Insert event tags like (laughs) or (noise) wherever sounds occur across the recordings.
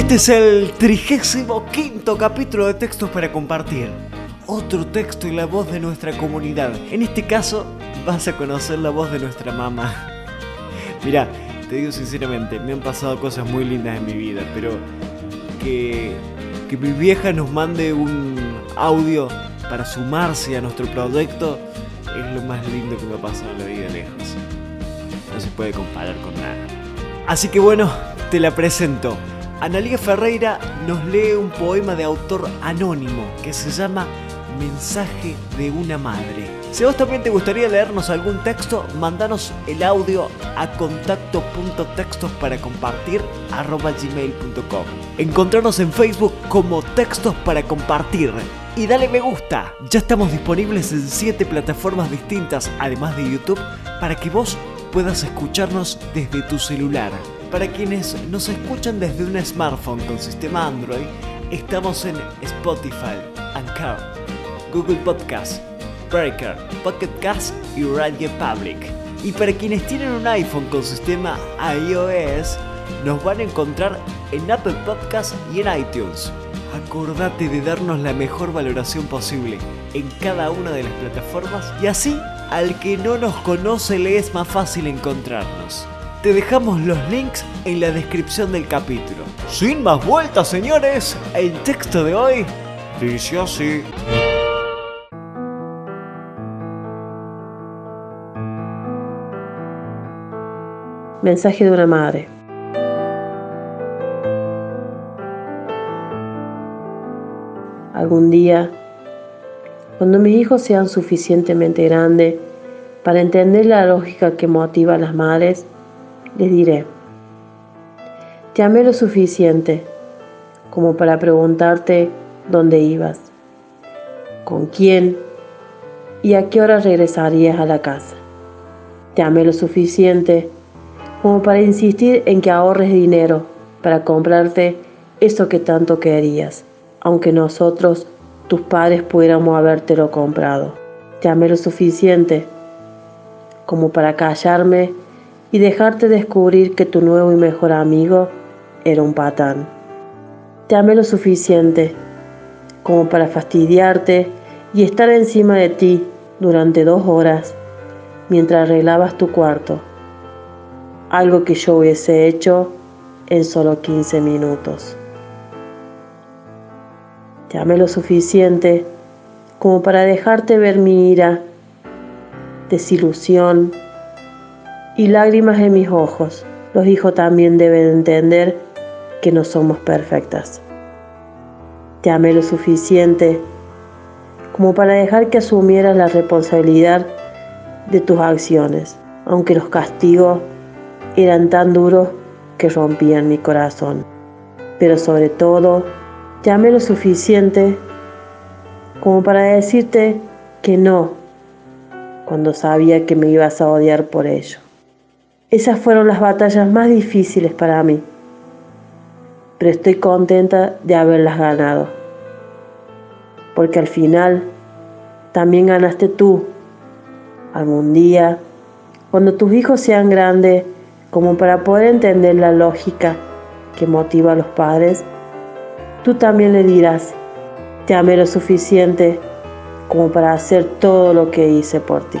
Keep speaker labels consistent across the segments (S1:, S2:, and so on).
S1: este es el trigésimo quinto capítulo de Textos para Compartir. Otro texto y la voz de nuestra comunidad. En este caso, vas a conocer la voz de nuestra mamá. (laughs) Mira, te digo sinceramente, me han pasado cosas muy lindas en mi vida, pero que, que mi vieja nos mande un audio para sumarse a nuestro proyecto es lo más lindo que me ha pasado en la vida lejos. No se puede comparar con nada. Así que bueno, te la presento. Analia Ferreira nos lee un poema de autor anónimo que se llama Mensaje de una madre. Si vos también te gustaría leernos algún texto, mandanos el audio a contacto.textos para compartir gmail.com. Encontrarnos en Facebook como Textos para Compartir y dale me gusta. Ya estamos disponibles en 7 plataformas distintas, además de YouTube, para que vos puedas escucharnos desde tu celular. Para quienes nos escuchan desde un smartphone con sistema Android, estamos en Spotify, Anchor, Google Podcast, Breaker, Pocket Cast y Radio Public. Y para quienes tienen un iPhone con sistema iOS, nos van a encontrar en Apple Podcast y en iTunes. Acordate de darnos la mejor valoración posible en cada una de las plataformas y así al que no nos conoce le es más fácil encontrarnos. Te dejamos los links en la descripción del capítulo. Sin más vueltas, señores, el texto de hoy dice así.
S2: Mensaje de una madre. Algún día, cuando mis hijos sean suficientemente grandes para entender la lógica que motiva a las madres, les diré, te amé lo suficiente como para preguntarte dónde ibas, con quién y a qué hora regresarías a la casa. Te amé lo suficiente como para insistir en que ahorres dinero para comprarte eso que tanto querías, aunque nosotros, tus padres, pudiéramos habértelo comprado. Te amé lo suficiente como para callarme y dejarte descubrir que tu nuevo y mejor amigo era un patán. Te amé lo suficiente como para fastidiarte y estar encima de ti durante dos horas mientras arreglabas tu cuarto, algo que yo hubiese hecho en solo 15 minutos. Te amé lo suficiente como para dejarte ver mi ira, desilusión, y lágrimas en mis ojos. Los hijos también deben entender que no somos perfectas. Te amé lo suficiente como para dejar que asumieras la responsabilidad de tus acciones, aunque los castigos eran tan duros que rompían mi corazón. Pero sobre todo, te amé lo suficiente como para decirte que no, cuando sabía que me ibas a odiar por ello. Esas fueron las batallas más difíciles para mí, pero estoy contenta de haberlas ganado, porque al final también ganaste tú. Algún día, cuando tus hijos sean grandes, como para poder entender la lógica que motiva a los padres, tú también le dirás, te amé lo suficiente como para hacer todo lo que hice por ti.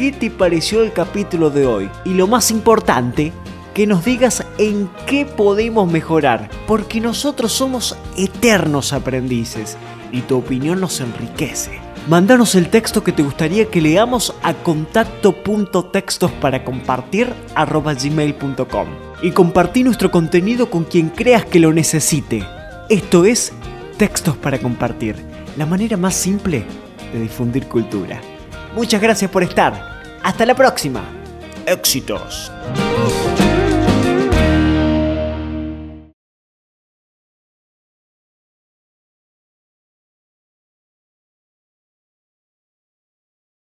S1: qué te pareció el capítulo de hoy. Y lo más importante, que nos digas en qué podemos mejorar, porque nosotros somos eternos aprendices y tu opinión nos enriquece. Mándanos el texto que te gustaría que leamos a contacto.textos para compartir gmail.com y compartí nuestro contenido con quien creas que lo necesite. Esto es Textos para Compartir, la manera más simple de difundir cultura. Muchas gracias por estar. Hasta la próxima. éxitos.